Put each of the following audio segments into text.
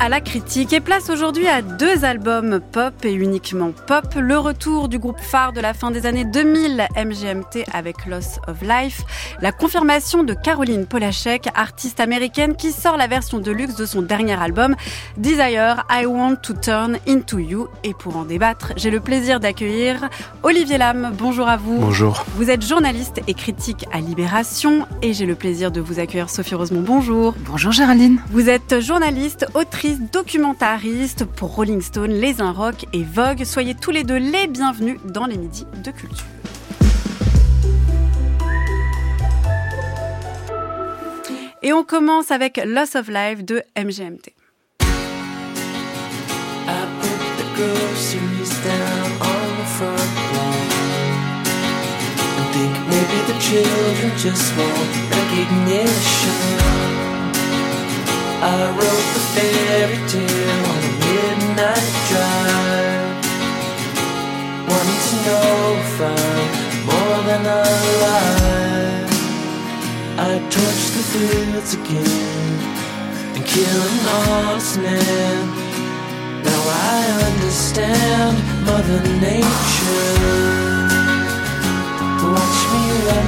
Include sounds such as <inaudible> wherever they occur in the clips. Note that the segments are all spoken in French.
à la critique et place aujourd'hui à deux albums pop et uniquement pop. Le retour du groupe phare de la fin des années 2000, MGMT avec Loss of Life. La confirmation de Caroline Polachek, artiste américaine qui sort la version de luxe de son dernier album, Desire, I Want to Turn Into You. Et pour en débattre, j'ai le plaisir d'accueillir Olivier Lam. Bonjour à vous. Bonjour. Vous êtes journaliste et critique à Libération et j'ai le plaisir de vous accueillir Sophie Rosemont. Bonjour. Bonjour Géraldine. Vous êtes journaliste, autrice, documentariste pour Rolling Stone, Les Un Rock et Vogue. Soyez tous les deux les bienvenus dans les Midis de Culture. Et on commence avec Loss of Life de MGMT. maybe the children just want recognition. I wrote the fairy tale on a midnight drive. Wanting to know if I'm more than alive. I torched the fields again and kill an honest man. Now I understand Mother Nature. Watch me running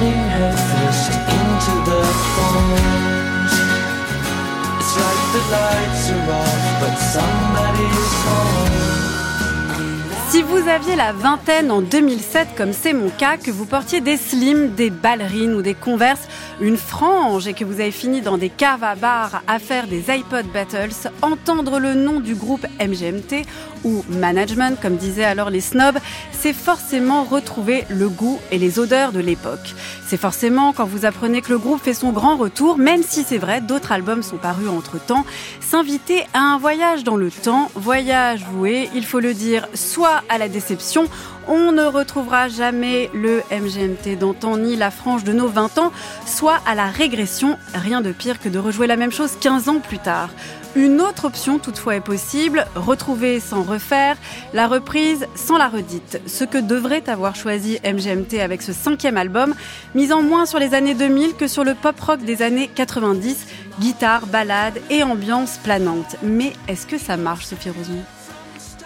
Si vous aviez la vingtaine en 2007, comme c'est mon cas, que vous portiez des slims, des ballerines ou des converses, une frange et que vous avez fini dans des caves à bar à faire des iPod Battles, entendre le nom du groupe MGMT ou Management, comme disaient alors les snobs, c'est forcément retrouver le goût et les odeurs de l'époque. C'est forcément quand vous apprenez que le groupe fait son grand retour, même si c'est vrai, d'autres albums sont parus entre-temps, s'inviter à un voyage dans le temps, voyage voué, il faut le dire, soit à la déception, on ne retrouvera jamais le MGMT d'antan ni la frange de nos 20 ans, soit à la régression, rien de pire que de rejouer la même chose 15 ans plus tard. Une autre option toutefois est possible, retrouver sans refaire, la reprise sans la redite. Ce que devrait avoir choisi MGMT avec ce cinquième album, misant moins sur les années 2000 que sur le pop rock des années 90, guitare, ballade et ambiance planante. Mais est-ce que ça marche Sophie Rosemont?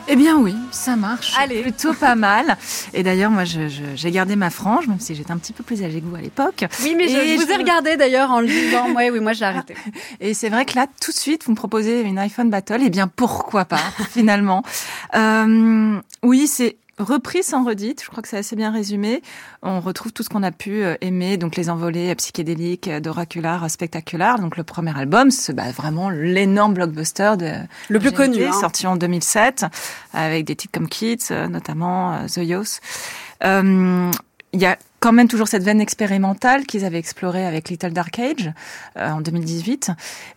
Eh bien oui, ça marche. Allez. Plutôt pas mal. Et d'ailleurs, moi, j'ai gardé ma frange, même si j'étais un petit peu plus âgée que vous à l'époque. Oui, mais je, vous ai regardé d'ailleurs en le disant. <laughs> Oui, oui, moi, j'ai arrêté. Et c'est vrai que là, tout de suite, vous me proposez une iPhone Battle. Eh bien, pourquoi pas, finalement. Euh, oui, c'est repris sans redite, je crois que c'est assez bien résumé. On retrouve tout ce qu'on a pu euh, aimer, donc les envolées psychédéliques d'Oracular Spectacular, donc le premier album, c'est bah, vraiment l'énorme blockbuster de le plus connu, hein. sorti en 2007, avec des titres comme Kids, euh, notamment euh, The Yos. Euh, il y a quand même toujours cette veine expérimentale qu'ils avaient explorée avec Little Dark Age en 2018.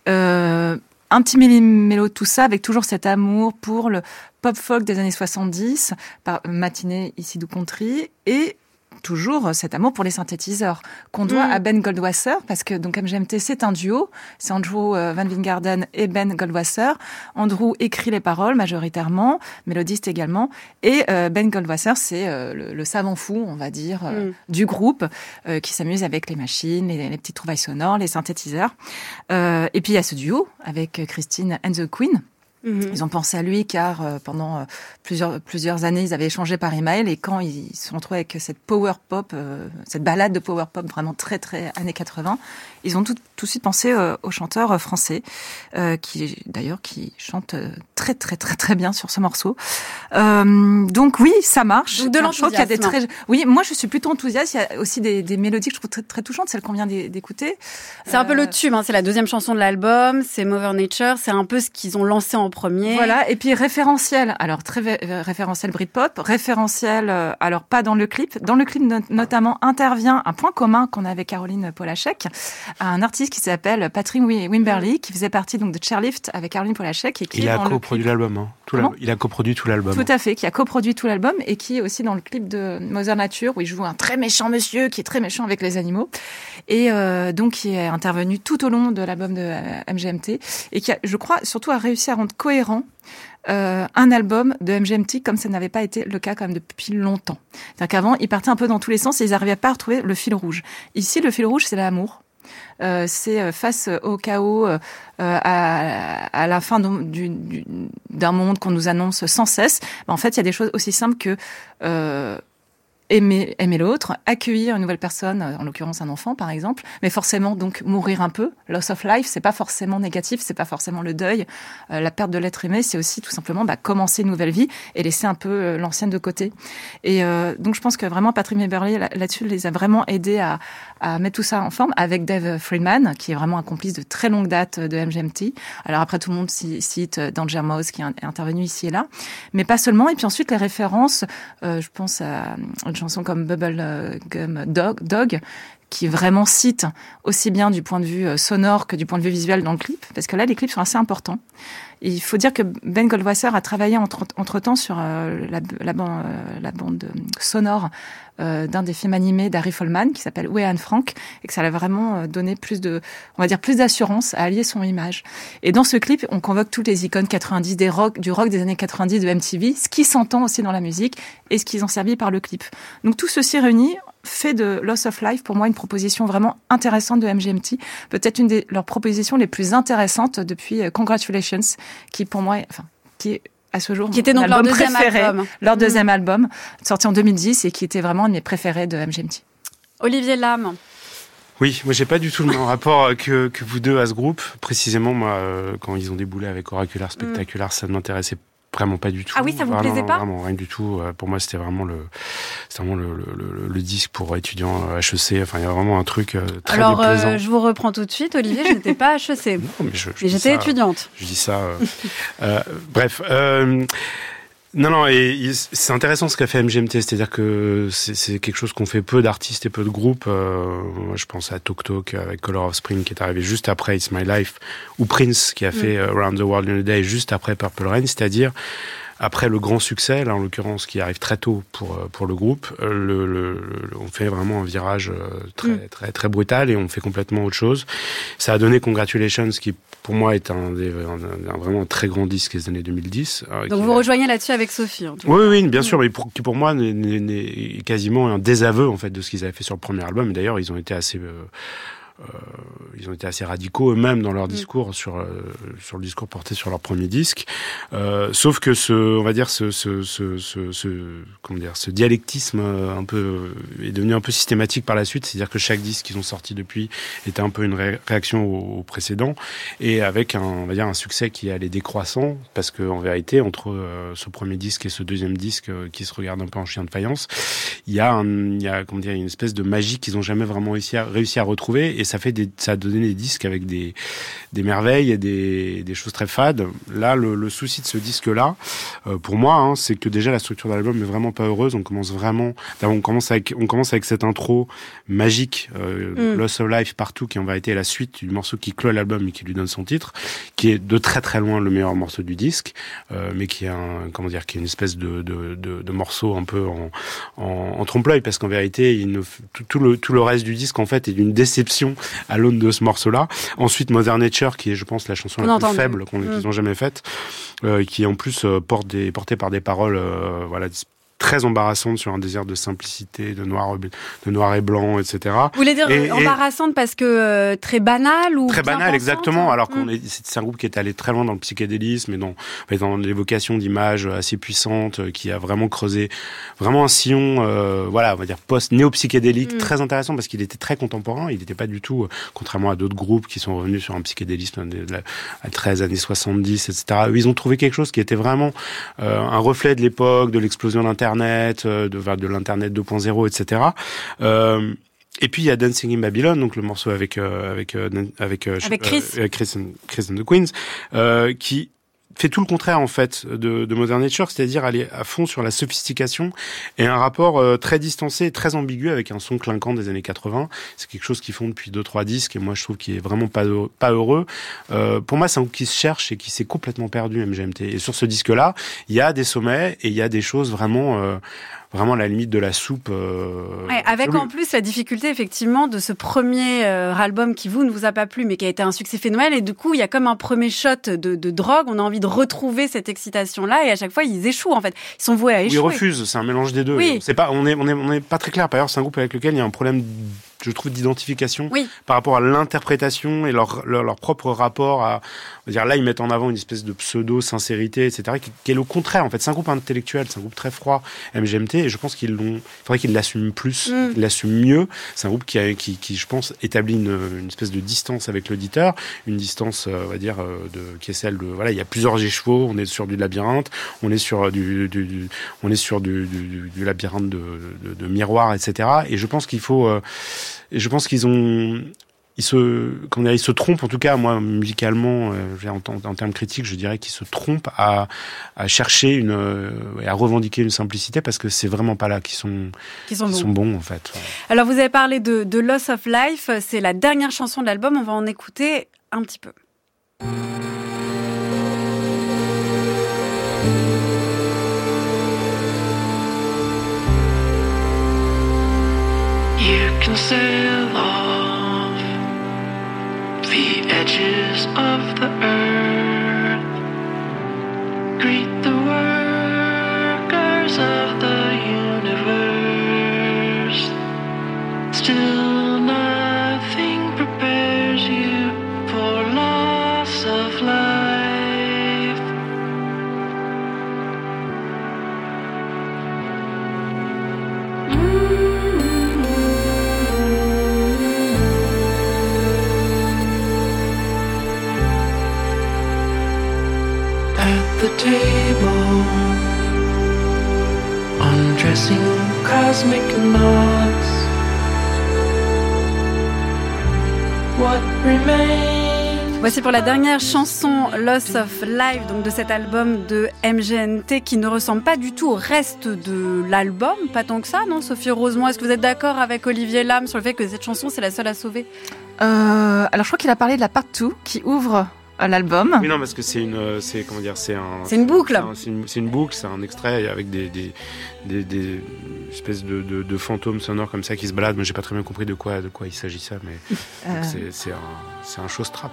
Euh, un petit mélo de tout ça, avec toujours cet amour pour le pop folk des années 70, par matinée ici du country, et toujours cet amour pour les synthétiseurs qu'on doit mm. à Ben Goldwasser parce que donc MGMT c'est un duo, c'est Andrew euh, Van Wingarden et Ben Goldwasser. Andrew écrit les paroles majoritairement, mélodiste également, et euh, Ben Goldwasser c'est euh, le, savant fou on va dire mm. du groupe qui s'amuse avec les machines, les, les, petites trouvailles sonores, les synthétiseurs. et puis il y a ce duo avec Christine and the Queen Mhm. Ils ont pensé à lui car euh, pendant euh, plusieurs, plusieurs années, ils avaient échangé par email et quand ils se sont retrouvés avec cette power pop, euh, cette balade de power pop vraiment très très années 80, ils ont tout, tout de suite pensé au chanteur français qui d'ailleurs qui chante très très très très bien sur ce morceau. donc oui, ça marche. de l'enthousiasme. des très... Oui, moi je suis plutôt enthousiaste. Il y a aussi des, des mélodies que je trouve très, très touchantes, celles qu'on vient d'écouter. C'est un peu le tube, hein. c'est la deuxième chanson de l'album, c'est Mother Nature, c'est un peu ce qu'ils ont lancé en premier. Voilà, et puis référentiel. Alors très référentiel Britpop, référentiel. Euh, alors pas dans le clip. Dans le clip notamment intervient un point commun qu'on avait Caroline Polachek un artiste qui s'appelle Patrick Wimberly, qui faisait partie donc de Chairlift avec Caroline Polachek. Et qui il a coproduit l'album. Hein. il a coproduit tout l'album. Tout à fait, qui a coproduit tout l'album et qui est aussi dans le clip de Mother Nature où il joue un très méchant monsieur qui est très méchant avec les animaux et euh, donc qui est intervenu tout au long de l'album de euh, MGMT et qui, a, je crois, surtout a réussi à rendre cohérent euh, un album de MGMT comme ça n'avait pas été le cas quand même depuis longtemps. C'est-à-dire qu'avant, ils partaient un peu dans tous les sens et ils n'arrivaient pas à retrouver le fil rouge. Ici, le fil rouge, c'est l'amour. Euh, c'est euh, face au chaos, à, la fin d'un monde qu'on nous annonce sans cesse. En fait, il y a des choses aussi simples que aimer, aimer l'autre, accueillir une nouvelle personne, en l'occurrence un enfant par exemple, mais forcément donc mourir un peu. Loss of life, c'est pas forcément négatif, c'est pas forcément le deuil. Euh, la perte de l'être aimé, c'est aussi tout simplement bah, commencer une nouvelle vie et laisser un peu euh, l'ancienne de côté. Et euh, donc je pense que vraiment Patrick Meberly là-dessus les a vraiment aidés à, à, mettre tout ça en forme avec Dave Friedman, qui est vraiment un complice de très longue date de MGMT. Alors après tout le monde cite Danger Mouse qui est intervenu ici et là, mais pas seulement. Et puis ensuite les références, je pense à chansons comme Bubble euh, Gum Dog, Dog qui vraiment cite aussi bien du point de vue euh, sonore que du point de vue visuel dans le clip, parce que là, les clips sont assez importants. il faut dire que Ben Goldwasser a travaillé entre-temps sur euh, la, la, bande sonore d'un des films animés d'Harry Folman qui s'appelle Où est Anne Frank et que ça l'a vraiment donné plus de, on va dire, plus d'assurance à allier son image. Et dans ce clip, on convoque toutes les icônes 90 des rock, du rock des années 90 de MTV, ce qui s'entend aussi dans la musique et ce qu'ils ont servi par le clip. Donc tout ceci réuni fait de Loss of Life pour moi une proposition vraiment intéressante de MGMT, peut-être une de leurs propositions les plus intéressantes depuis euh, Congratulations, qui pour moi, enfin, qui est à ce jour qui était donc leur deuxième album. leur deuxième album sorti en 2010 et qui était vraiment un de mes préférés de MGMT. Olivier Lam. Oui, moi j'ai pas du tout le même rapport que, que vous deux à ce groupe. Précisément, moi, euh, quand ils ont déboulé avec Oracular Spectacular, ça ne m'intéressait Vraiment pas du tout. Ah oui, ça vous plaisait pas Vraiment rien du tout. Euh, pour moi, c'était vraiment le, c'était vraiment le, le, le, disque pour étudiants HEC. Enfin, il y a vraiment un truc euh, très Alors, euh, je vous reprends tout de suite, Olivier. Je n'étais pas HEC. <laughs> Non, mais j'étais étudiante. Je dis ça. euh, <laughs> bref. Euh, non, non, et c'est intéressant ce qu'a fait MGMT, c'est-à-dire que c'est quelque chose qu'on fait peu d'artistes et peu de groupes. Euh, je pense à Tok Tok avec Color of Spring qui est arrivé juste après It's My Life, ou Prince qui a fait mm. Around the World in a Day juste après Purple Rain, c'est-à-dire après le grand succès, là en l'occurrence qui arrive très tôt pour euh, pour le groupe, euh, le, le, on fait vraiment un virage très mm. très très brutal et on fait complètement autre chose. Ça a donné Congratulations qui pour moi est un, un, vraiment un très grand disque des années 2010. Euh, Donc vous rejoignez là-dessus avec Sophie. En tout oui, oui, bien sûr, mais pour, qui pour moi est quasiment un désaveu en fait de ce qu'ils avaient fait sur le premier album. D'ailleurs, ils ont été assez euh, euh, ils ont été assez radicaux eux-mêmes dans leur mm. discours sur euh, sur le discours porté sur leur premier disque. Euh, sauf que ce, on va dire ce ce, ce, ce, comment dire, ce dialectisme un peu est devenu un peu systématique par la suite. C'est-à-dire que chaque disque qu'ils ont sorti depuis était un peu une réaction au, précédent et avec un, on va dire un succès qui allait décroissant parce que en vérité entre ce premier disque et ce deuxième disque qui se regarde un peu en chien de faïence, il y a un, il y a comment dire une espèce de magie qu'ils ont jamais vraiment réussi à, réussi à retrouver et ça fait des, ça a donné des disques avec des, des merveilles et des, des choses très fades. Là, le, le souci de ce disque-là, euh, pour moi, hein, c'est que déjà la structure de l'album est vraiment pas heureuse. On commence vraiment, on commence avec, on commence avec cette intro magique, euh, mm. Loss of Life partout, qui en vérité est la suite du morceau qui clôt l'album et qui lui donne son titre, qui est de très très loin le meilleur morceau du disque, euh, mais qui est un, comment dire, qui est une espèce de, de, de, de morceau un peu en, en, en trompe-l'œil, parce qu'en vérité, il ne, tout, tout, le, tout le reste du disque en fait est d'une déception à l'aune de ce morceau-là. Ensuite, Mother Nature, qui est, je pense, la chanson la plus faible qu'ils mm. ont jamais faite, euh, qui en plus euh, porte des, portée par des paroles, euh, voilà, très embarrassante sur un désir de simplicité, de noir, de noir et blanc, etc. Vous voulez dire embarrassante parce que euh, très banale ou très banale exactement. Alors qu'on hmm. est, c'est un groupe qui est allé très loin dans le psychédélisme et dans, dans l'évocation d'images assez puissantes, euh, qui a vraiment creusé vraiment un sillon, euh, voilà, on va dire post néo psychédélique, hmm. très intéressant parce qu'il était très contemporain. Il n'était pas du tout, contrairement à d'autres groupes qui sont revenus sur un psychédélisme de la, à 13 années 70, etc. Ils ont trouvé quelque chose qui était vraiment un reflet de l'époque, de l'explosion d'internet Internet, euh, de, de l'Internet 2.0, etc. Euh, et puis il y a Dancing in Babylon, donc le morceau avec euh, avec avec, avec Chris. Chris, and, Chris and the Queens, qui fait tout le contraire en fait de, de Modern Nature, c'est-à-dire aller à fond sur la sophistication et un rapport euh, très distancé, très ambigu avec un son clinquant des années 80. C'est quelque chose qu'ils font depuis deux trois disques et moi je trouve qu'il est vraiment pas heureux, pas heureux. Euh, pour moi, c'est un qui se cherche et qui s'est complètement perdu MGMT. Et sur ce disque-là, il y a des sommets et il y a des choses vraiment euh, vraiment la limite de la soupe. Euh, ouais, avec en plus la difficulté effectivement de ce premier euh, album qui vous ne vous a pas plu mais qui a été un succès phénoménal et du coup il y a comme un premier shot de, de drogue, on a envie de retrouver cette excitation là et à chaque fois ils échouent en fait, ils sont voués à échouer. Ils refusent, c'est un mélange des deux. Oui. C'est pas, on est, on est, on est pas très clair. Par ailleurs, c'est un groupe avec lequel il y a un problème je trouve, d'identification oui. par rapport à l'interprétation et leur, leur, leur, propre rapport à. On va dire, là, ils mettent en avant une espèce de pseudo-sincérité, etc., qui, qui, est le contraire. En fait, c'est un groupe intellectuel, c'est un groupe très froid, MGMT, et je pense qu'ils l'ont. Il faudrait qu'ils l'assument plus, mm. qu'ils l'assument mieux. C'est un groupe qui, a, qui, qui, je pense, établit une, une espèce de distance avec l'auditeur, une distance, on va dire, de, qui est celle de. Voilà, il y a plusieurs écheveaux, on est sur du labyrinthe, on est sur du, du, du on est sur du, du, du labyrinthe de, de, de, miroir, etc. Et je pense qu'il faut. Euh, et je pense qu'ils ont ils se comment dire, ils se trompent en tout cas moi musicalement euh, en, en, termes critiques je dirais qu'ils se trompent à, à chercher une euh, à revendiquer une simplicité parce que c'est vraiment pas là qu'ils sont sont, bons. sont bons en fait alors vous avez parlé de, de Loss of Life c'est la dernière chanson de l'album on va en écouter un petit peu sail off the edges of the earth. The table, undressing cosmic knots. What remains? Voici pour la dernière chanson Loss of Life, donc de cet album de MGNT qui ne ressemble pas du tout au reste de l'album, pas tant que ça, non Sophie Rosemont, est-ce que vous êtes d'accord avec Olivier Lam sur le fait que cette chanson c'est la seule à sauver? Euh, Alors je crois qu'il a parlé de la part 2 qui ouvre l'album. Oui, non, parce que c'est une, c'est comment dire, c'est un, c'est une boucle. C'est une, une, boucle, c'est un extrait avec des, des, des, des espèces de, de, de, fantômes sonores comme ça qui se baladent. Mais j'ai pas très bien compris de quoi, de quoi il s'agissait, mais <laughs> euh... c'est un, c'est un show strap.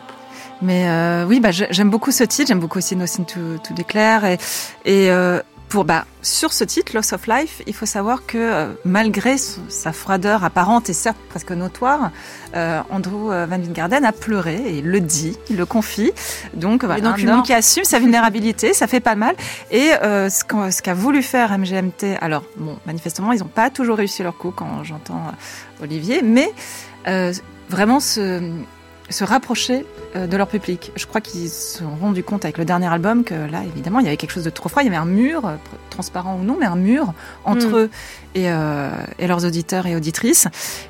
Mais euh, oui, bah, j'aime beaucoup ce titre, j'aime beaucoup aussi Nothing to, to Declare et, et euh, pour bah sur ce titre Loss of Life, il faut savoir que euh, malgré sa froideur apparente et certes presque notoire, euh, Andrew Van Garden a pleuré et il le dit, il le confie. Donc voilà, un homme qui assume sa vulnérabilité, ça fait pas mal. Et euh, ce qu'a qu voulu faire MGMT, alors bon, manifestement ils n'ont pas toujours réussi leur coup quand j'entends Olivier, mais euh, vraiment ce se rapprocher de leur public. Je crois qu'ils se sont rendus compte avec le dernier album que là, évidemment, il y avait quelque chose de trop froid. Il y avait un mur, transparent ou non, mais un mur entre mm. eux et, euh, et, leurs auditeurs et auditrices.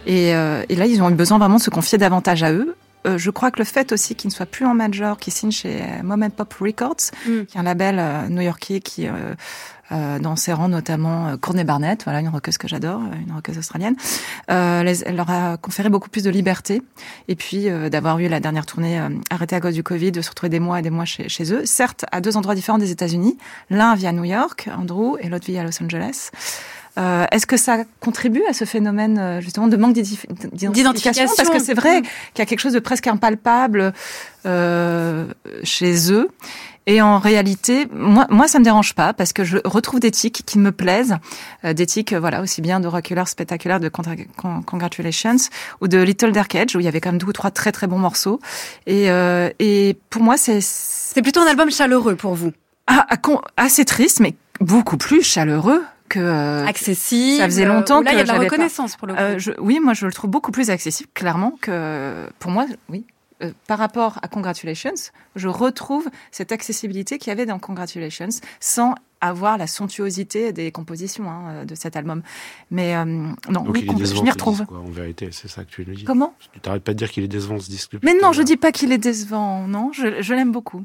Et, euh, et, là, ils ont eu besoin vraiment de se confier davantage à eux. Euh, je crois que le fait aussi qu'ils ne soient plus en major, qu'ils signent chez Moment Pop Records, mm. qui est un label new-yorkais qui euh, dans ses rangs notamment euh, Courtney Barnett, voilà une rockeuse que j'adore, une rockeuse australienne. Euh, les, elle leur a conféré beaucoup plus de liberté et puis euh, d'avoir eu la dernière tournée euh, arrêtée à cause du Covid, de se retrouver des mois et des mois chez, chez eux. Certes, à deux endroits différents des États-Unis, l'un via New York, Andrew, et l'autre via Los Angeles. Euh, Est-ce que ça contribue à ce phénomène justement de manque d'identification? Parce que c'est vrai qu'il y a quelque chose de presque impalpable euh, chez eux. Et en réalité, moi, moi, ça me dérange pas parce que je retrouve des tics qui me plaisent, euh, des tics, voilà, aussi bien de Rockulaire Spectaculaire, de Congratulations ou de Little Dark Age où il y avait quand même deux ou trois très très bons morceaux. Et, euh, et pour moi, c'est c'est plutôt un album chaleureux pour vous. Ah, assez triste, mais beaucoup plus chaleureux que euh, accessible. Ça faisait longtemps euh, là, que il y a de la reconnaissance pas. pour le coup. Euh, je, oui, moi je le trouve beaucoup plus accessible, clairement que pour moi, oui. Euh, par rapport à Congratulations, je retrouve cette accessibilité qu'il y avait dans Congratulations, sans avoir la somptuosité des compositions hein, de cet album. Mais euh, non, Donc oui, je m'y retrouve. Disque, quoi, en vérité, c'est ça que tu nous dis. Comment? Tu t'arrêtes pas de dire qu'il est décevant ce disque. Mais non, je dis pas qu'il est décevant, non, je, je l'aime beaucoup.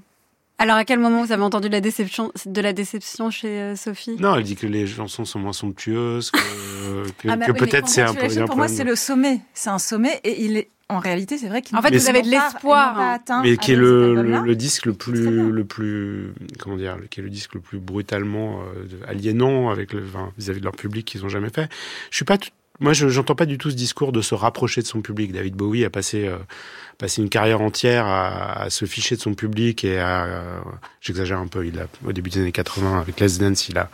Alors à quel moment vous avez entendu de la déception, de la déception chez euh, Sophie? Non, elle dit que les chansons sont moins somptueuses, que, <coughs> que, Ah bah que oui, mais peut-être c'est un peu. Pour moi, c'est le sommet. C'est un sommet et il est. En réalité, c'est vrai qu'il En fait, vous avez de l'espoir. hein. mais qui est le, album-là. le, le disque le plus le plus comment dire qui est le disque le plus brutalement euh, aliénant avec le enfin, vis-à-vis de leur public qu'ils ont jamais fait je suis pas tout- moi je j'entends pas du tout ce discours de se rapprocher de son public David Bowie a passé euh, passé une carrière entière à, à se ficher de son public et à euh, j'exagère un peu il a au début des années 80 avec Les Dance il a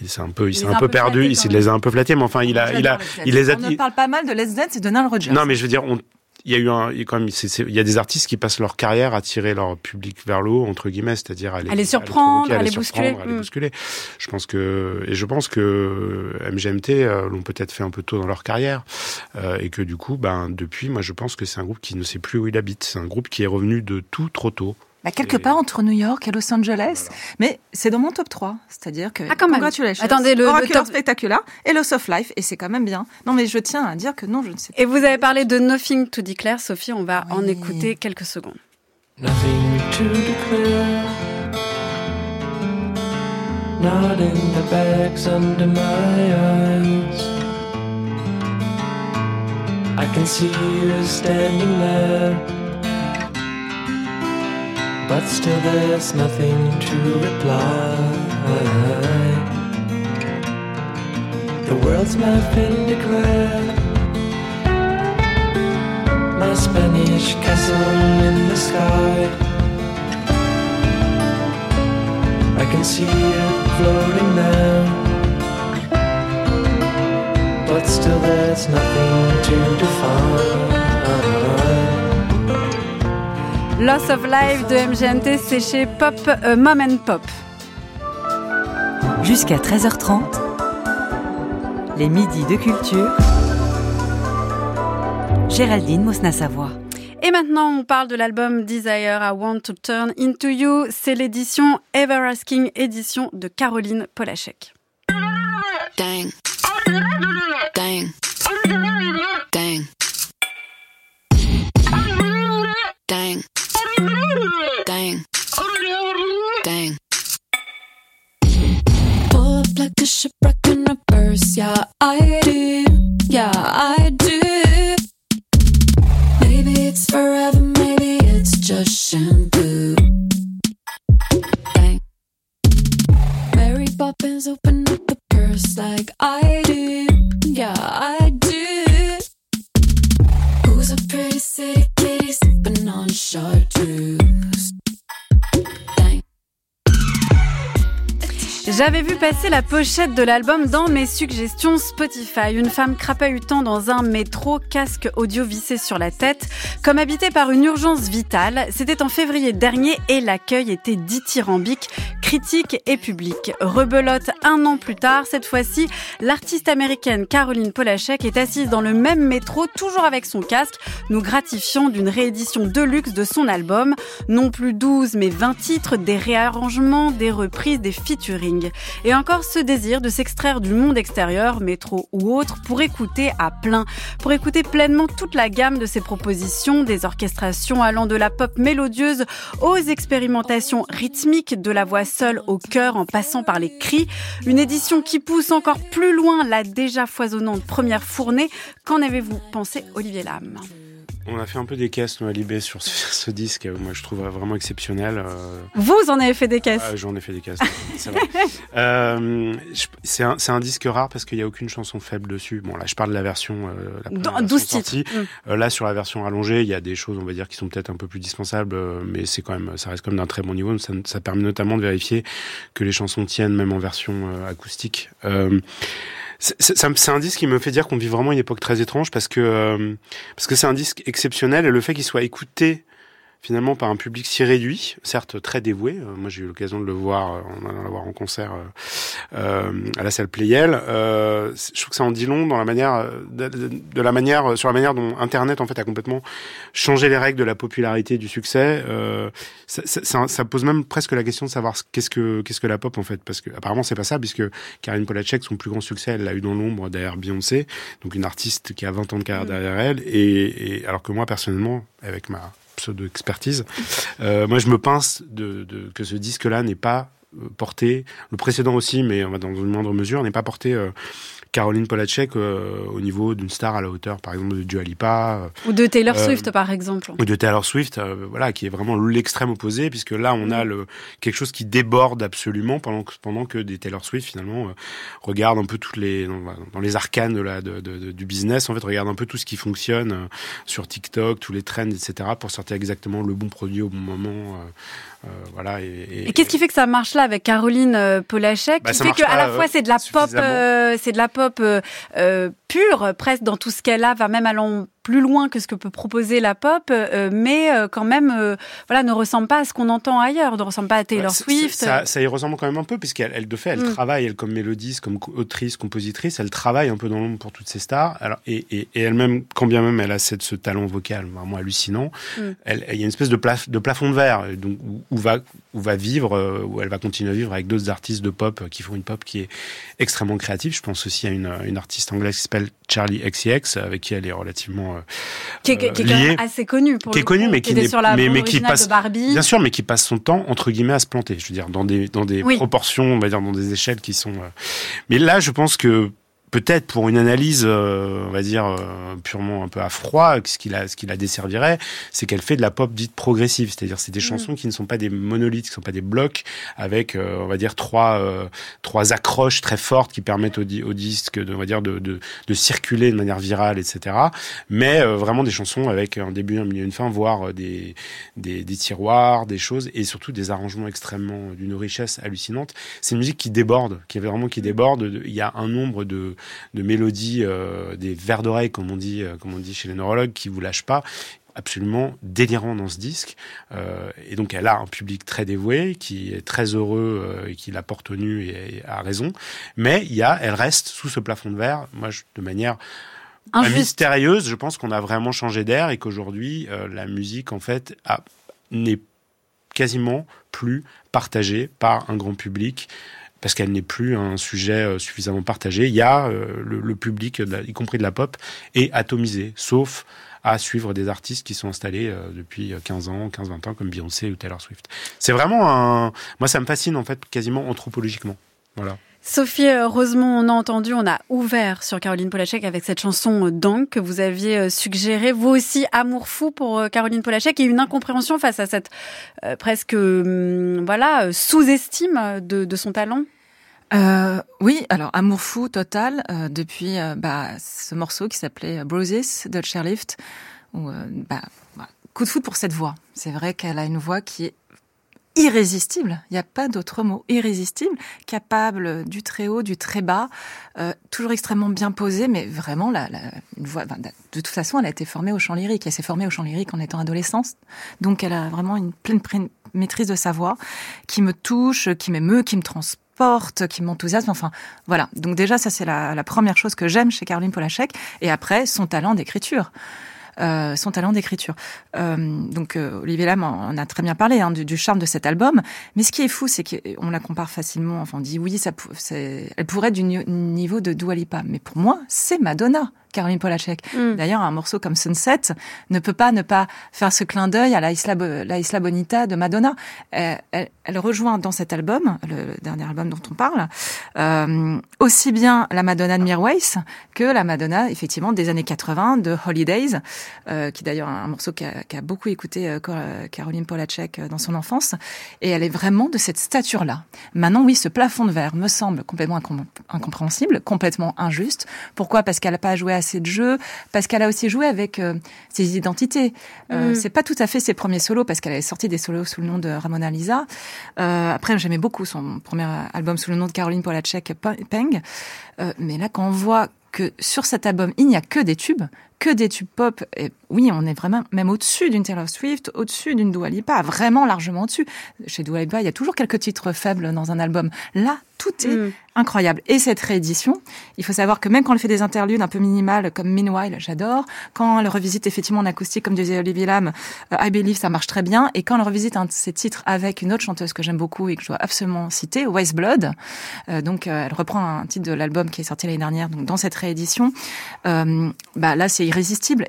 il s'est un peu il s'est les a un un peu perdu il les a un peu flattés mais enfin il a il a il les a On ne il- parle pas mal de Let's Dance et de Nile Rodgers. non, mais je veux dire, on, il y a eu un, il y a quand même, il y a des artistes qui passent leur carrière à tirer leur public vers le haut, entre guillemets, c'est-à-dire à les, À les surprendre, à les surprendre, bousculer. à les Mm. bousculer. Je pense que, et je pense que MGMT euh, l'ont peut-être fait un peu tôt dans leur carrière, euh, et que du coup, ben, depuis, moi, je pense que c'est un groupe qui ne sait plus où il habite. C'est un groupe qui est revenu de tout trop tôt. Bah, quelque Et- part entre New York et Los Angeles. Mais c'est dans mon top 3. C'est-à-dire que. Ah, quand même. Congratulations. Attendez, le- le top- Spectacular et Loss of Life. Et c'est quand même bien. Non, mais je tiens à dire que non, je ne sais pas. Et vous avez parlé de Nothing to Declare, Sophie, on va en Oui. écouter quelques secondes. Nothing to declare. Not in the bags under my eyes. I can see you standing there. But still, there's nothing to reply. The world's nothing declared. My Spanish castle in the sky. I can see it floating there. But still, there's nothing to define. Loss of Life de MGMT, c'est chez Pop, euh, Mom and Pop. Jusqu'à 13h30, les midis de culture. Géraldine Mosna-Savoie. Et maintenant, on parle de l'album Desire I Want to Turn Into You. C'est l'édition Ever Asking édition de Caroline Polachek. Dang. I La pochette de l'album dans mes suggestions Spotify. Une femme crapahutant dans un métro, casque audio vissé sur la tête, comme habitée par une urgence vitale. C'était en février dernier et l'accueil était dithyrambique, critique et public. Rebelote un an plus tard, cette fois-ci, l'artiste américaine Caroline Polachek est assise dans le même métro, toujours avec son casque, nous gratifiant d'une réédition de luxe de son album. Non plus 12 mais 20 titres, des réarrangements, des reprises, des featuring. Et encore ce désir de s'extraire du monde extérieur, métro ou autre, pour écouter à plein, pour écouter pleinement toute la gamme de ses propositions, des orchestrations allant de la pop mélodieuse aux expérimentations rythmiques, de la voix seule au cœur en passant par les cris. Une édition qui pousse encore plus loin la déjà foisonnante première fournée. Qu'en avez-vous pensé, Olivier Lam On a fait un peu des caisses, nous, à Libé, sur ce, <laughs> ce disque, moi, je trouve vraiment exceptionnel. euh, Vous en avez fait des caisses. Ah, J'en ai fait des <laughs> c'est vrai. Euh, c'est un, disque rare parce qu'il n'y a aucune chanson faible dessus. Bon, là, je parle de la version, euh, la première Dans- version 12 titres. sortie. Mm. Euh, là, sur la version allongée, il y a des choses, on va dire, qui sont peut-être un peu plus dispensables, mais c'est quand même, ça reste quand même d'un très bon niveau. Ça, ça permet notamment de vérifier que les chansons tiennent même en version acoustique. C'est un disque qui me fait dire qu'on vit vraiment une époque très étrange parce que euh, parce que c'est un disque exceptionnel et le fait qu'il soit écouté finalement par un public si réduit, certes très dévoué. Euh, moi, j'ai eu l'occasion de le voir, euh, en allant le voir en concert euh, euh, à la salle Playel. Euh, je trouve que ça en dit long dans la manière, de, de- de la manière, sur la manière dont Internet en fait a complètement changé les règles de la popularité, du succès. Euh, ça, ça- ça- pose même presque la question de savoir ce- qu'est-ce que qu'est-ce que la pop en fait, parce que apparemment c'est pas ça, puisque Karine Polacek, son plus grand succès, elle l'a eu dans l'ombre derrière Beyoncé, donc une artiste qui a 20 ans de carrière derrière elle, et, et alors que moi personnellement, avec ma pseudo expertise. Euh, moi, je me pince que ce disque-là n'est pas euh, porté. Le précédent aussi, mais dans une moindre mesure, n'est pas porté. Caroline Polacek euh, au niveau d'une star à la hauteur, par exemple, de Dua Lipa, euh, Ou de Taylor Euh, Swift, par exemple. ou de Taylor Swift, euh, voilà, qui est vraiment l'extrême opposé, puisque là, on a le quelque chose qui déborde absolument pendant que pendant que des Taylor Swift finalement euh, regardent un peu toutes les dans, dans les arcanes de la de, de- du business, en fait, regardent un peu tout ce qui fonctionne euh, sur TikTok, tous les trends, etc., pour sortir exactement le bon produit au bon moment, euh, voilà. Et, et- Et qu'est-ce qui fait que ça marche là avec Caroline euh, Polachek Bah, qui fait qu'à la fois c'est de la pop, euh, c'est de la pop euh, pure presque dans tout ce qu'elle a, va même allant plus loin que ce que peut proposer la pop, euh, mais euh, quand même euh, voilà ne ressemble pas à ce qu'on entend ailleurs, ne ressemble pas à Taylor Ouais, Swift. Ça, ça y ressemble quand même un peu, puisqu'elle, elle, de fait, elle Mm. travaille, elle, comme mélodiste, comme co- autrice, compositrice, elle travaille un peu dans l'ombre pour toutes ces stars. Alors, et, et, et elle-même, quand bien même elle a cette, ce talent vocal vraiment hallucinant, Mm. elle, il y a une espèce de, plaf- de plafond de verre, donc, où, où va, où va vivre, euh, où elle va continuer à vivre avec d'autres artistes de pop euh, qui font une pop qui est extrêmement créative. Je pense aussi à une, une artiste anglaise qui s'appelle Charlie XCX, avec qui elle est relativement euh, qui est, qui est quand même assez connue pour Qui est coup, mais qui était sur la mais- mais qui passe- de Barbie. Bien sûr, mais qui passe son temps entre guillemets à se planter. Je veux dire, dans des dans des Oui. proportions, on va dire, dans des échelles qui sont. euh, Mais là, je pense que peut-être pour une analyse, euh, on va dire euh, purement un peu à froid, ce qui la ce qui la desservirait, c'est qu'elle fait de la pop dite progressive, c'est-à-dire c'est des Mm. chansons qui ne sont pas des monolithes, qui ne sont pas des blocs avec, euh, on va dire trois euh, trois accroches très fortes qui permettent au, di- au disque, de, on va dire, de, de de circuler de manière virale, etc. Mais euh, vraiment des chansons avec un début, un milieu, une fin, voire euh, des des, des tiroirs, des choses, et surtout des arrangements extrêmement d'une richesse hallucinante. C'est une musique qui déborde, qui est vraiment qui déborde. Il y a un nombre de, de mélodies, euh, des vers d'oreille, comme on dit, euh, comme on dit chez les neurologues, qui vous lâchent pas. Absolument délirant dans ce disque. Euh, et donc elle a un public très dévoué qui est très heureux euh, et qui la porte au nu et, et a raison. Mais il y a elle reste sous ce plafond de verre. Moi je, de manière Injuste. mystérieuse, je pense qu'on a vraiment changé d'air et qu'aujourd'hui, euh, la musique, en fait, n'est quasiment plus partagée par un grand public parce qu'elle n'est plus un sujet euh, suffisamment partagé. Il y a euh, le, public, y compris de la pop, est atomisé, sauf à suivre des artistes qui sont installés euh, depuis 15 ans, 15-20 ans, comme Beyoncé ou Taylor Swift. C'est vraiment un... Moi, ça me fascine, en fait, quasiment anthropologiquement. Voilà. Sophie Rosemont, on a entendu, on a ouvert sur Caroline Polachek avec cette chanson Dank que vous aviez suggérée. Vous aussi, amour fou pour Caroline Polachek et une incompréhension face à cette presque hum, voilà sous-estime de son talent. Euh, oui, alors amour fou total euh, depuis euh, bah, ce morceau qui s'appelait Bruises de Chairlift. Où, euh, bah, coup de foot pour cette voix. C'est vrai qu'elle a une voix qui est irrésistible. Il n'y a pas d'autre mot. Irrésistible, capable du très haut, du très bas, euh, toujours extrêmement bien posée, mais vraiment la, la une voix. de toute façon, elle a été formée au chant lyrique. Elle s'est formée au chant lyrique en étant adolescente, donc elle a vraiment une pleine maîtrise de sa voix qui me touche, qui m'émeut, qui me transporte, qui m'enthousiasme. Enfin, voilà. Donc déjà, ça c'est la, la première chose que j'aime chez Caroline Polachek. Et après, son talent d'écriture. Euh, son talent d'écriture. Euh, donc euh, Olivier Lam en a très bien parlé hein, du, du charme de cet album. Mais ce qui est fou, c'est qu'on la compare facilement. Enfin, on dit oui, ça, elle pourrait être du ni- niveau de Dua Lipa. Mais pour moi, c'est Madonna, Caroline Polachek. Mm. D'ailleurs, un morceau comme Sunset ne peut pas ne pas faire ce clin d'œil à la Isla, Bo- la Isla Bonita de Madonna. Euh, elle, elle rejoint dans cet album, le, dernier album dont on parle, euh, aussi bien la Madonna de Mirwais que la Madonna, effectivement, des années 80 de Holidays, euh, qui est d'ailleurs un morceau qu'a qu'a beaucoup écouté euh, Caroline Polachek dans son enfance. Et elle est vraiment de cette stature-là. Maintenant, oui, ce plafond de verre me semble complètement incom- incompréhensible, complètement injuste. Pourquoi? Parce qu'elle n'a pas joué assez de jeux, parce qu'elle a aussi joué avec euh, ses identités. Euh, Mm. C'est pas tout à fait ses premiers solos, parce qu'elle avait sorti des solos sous le nom de Ramona Lisa. Euh, après, j'aimais beaucoup son premier album sous le nom de Caroline Polachek, P- Peng. Mais là, quand on voit que sur cet album, il n'y a que des tubes, que des tubes pop, et oui, on est vraiment même au-dessus d'une Taylor Swift, au-dessus d'une Dua Lipa, vraiment largement au-dessus. Chez Dua Lipa, il y a toujours quelques titres faibles dans un album. Là, tout est Mm. incroyable. Et cette réédition, il faut savoir que même quand elle fait des interludes un peu minimales comme Meanwhile, j'adore. Quand elle revisite effectivement en acoustique, comme disait Olivier Lam, euh, I Believe, ça marche très bien. Et quand elle revisite un de ses titres avec une autre chanteuse que j'aime beaucoup et que je dois absolument citer, Waste Blood, euh, donc euh, elle reprend un titre de l'album qui est sorti l'année dernière, donc dans cette réédition, euh, bah là c'est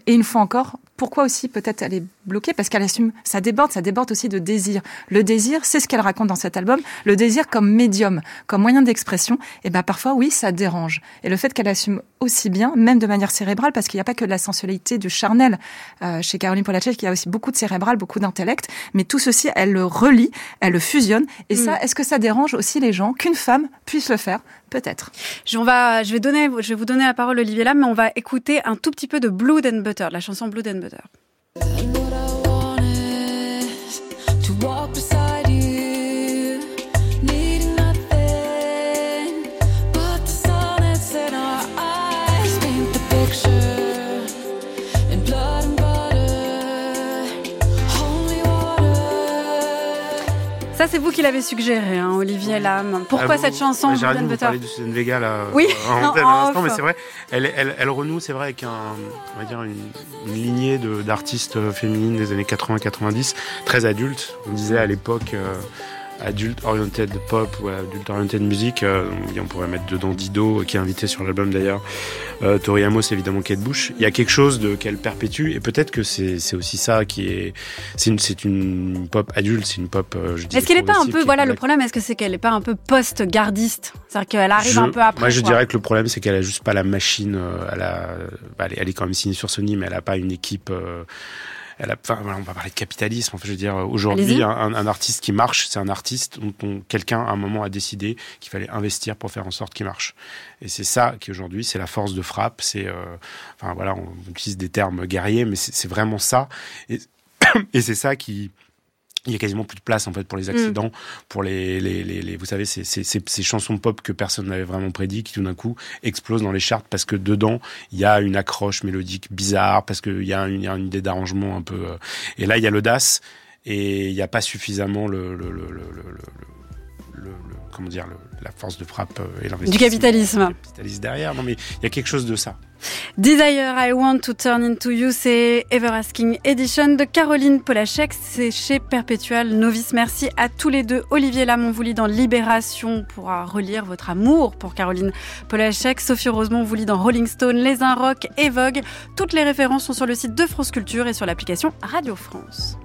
Et une fois encore, pourquoi aussi peut-être elle est bloquée Parce qu'elle assume, ça déborde, ça déborde aussi de désir. Le désir, c'est ce qu'elle raconte dans cet album, le désir comme médium, comme moyen d'expression. Et ben parfois, oui, ça dérange. Et le fait qu'elle assume aussi bien, même de manière cérébrale, parce qu'il n'y a pas que de la sensualité, du charnel euh, chez Caroline Polachek, il y a aussi beaucoup de cérébral, beaucoup d'intellect. Mais tout ceci, elle le relie, elle le fusionne. Et ça, est-ce que ça dérange aussi les gens qu'une femme puisse le faire? Peut-être. Je, on va, je, vais donner, je vais vous donner la parole, Olivier Lam, mais on va écouter un tout petit peu de Blood and Butter, la chanson Blood and Butter. And Ça, c'est vous qui l'avez suggéré, hein, Olivier Lam. Pourquoi Ah, cette chanson, Blood Géraldine, and vous de Suzanne Vega là, Oui, euh, en off. mais c'est vrai, elle, elle, elle renoue, c'est vrai, avec un, on va dire une, une lignée de- d'artistes euh, féminines des années 80-90, très adultes. On disait à l'époque euh, adulte oriented pop ou adulte oriented music. euh, on pourrait mettre dedans Dido, qui est invité sur l'album d'ailleurs. Euh, Tori Amos, évidemment, Kate Bush. Il y a quelque chose de qu'elle perpétue, et peut-être que c'est c'est aussi ça qui est, c'est une, c'est une pop adulte, c'est une pop. euh, Est-ce qu'elle est pas un peu, voilà, le problème, est-ce que c'est qu'elle est pas un peu post-gardiste? C'est-à-dire qu'elle arrive Je- un peu après. Moi, je quoi. dirais que le problème, c'est qu'elle a juste pas la machine. euh, elle, a, bah, elle, est, elle est quand même signée sur Sony, mais elle a pas une équipe. euh, elle a, enfin, on va parler de capitalisme. Enfin, je veux dire, aujourd'hui, un, un- artiste qui marche, c'est un artiste dont on- quelqu'un à un moment a décidé qu'il fallait investir pour faire en sorte qu'il marche. Et c'est ça qui aujourd'hui, c'est la force de frappe. C'est, euh, enfin voilà, on utilise des termes guerriers, mais c'est c'est vraiment ça. Et, <coughs> et c'est ça qui il y a quasiment plus de place en fait pour les accidents, pour les, les, les, les- vous savez ces, ces, ces, ces chansons pop que personne n'avait vraiment prédit qui tout d'un coup explosent dans les charts parce que dedans il y a une accroche mélodique bizarre parce qu'il y, a une- il y a une idée d'arrangement un peu euh, et là il y a l'audace et il n'y a pas suffisamment le, le, le, le, le, le- le- le- comment dire le- la force de frappe euh, et l'investissement Du capitalisme. Du capitalisme derrière non mais il y a quelque chose de ça Desire, I Want to Turn Into You, c'est Ever Asking Edition de Caroline Polachek. C'est chez Perpetual Novice. Merci à tous les deux. Olivier Lam, on vous lit dans Libération pourra relire votre amour pour Caroline Polachek. Sophie Rosemont vous lit dans Rolling Stone, Les Un Rock et Vogue. Toutes les références sont sur le site de France Culture et sur l'application Radio France.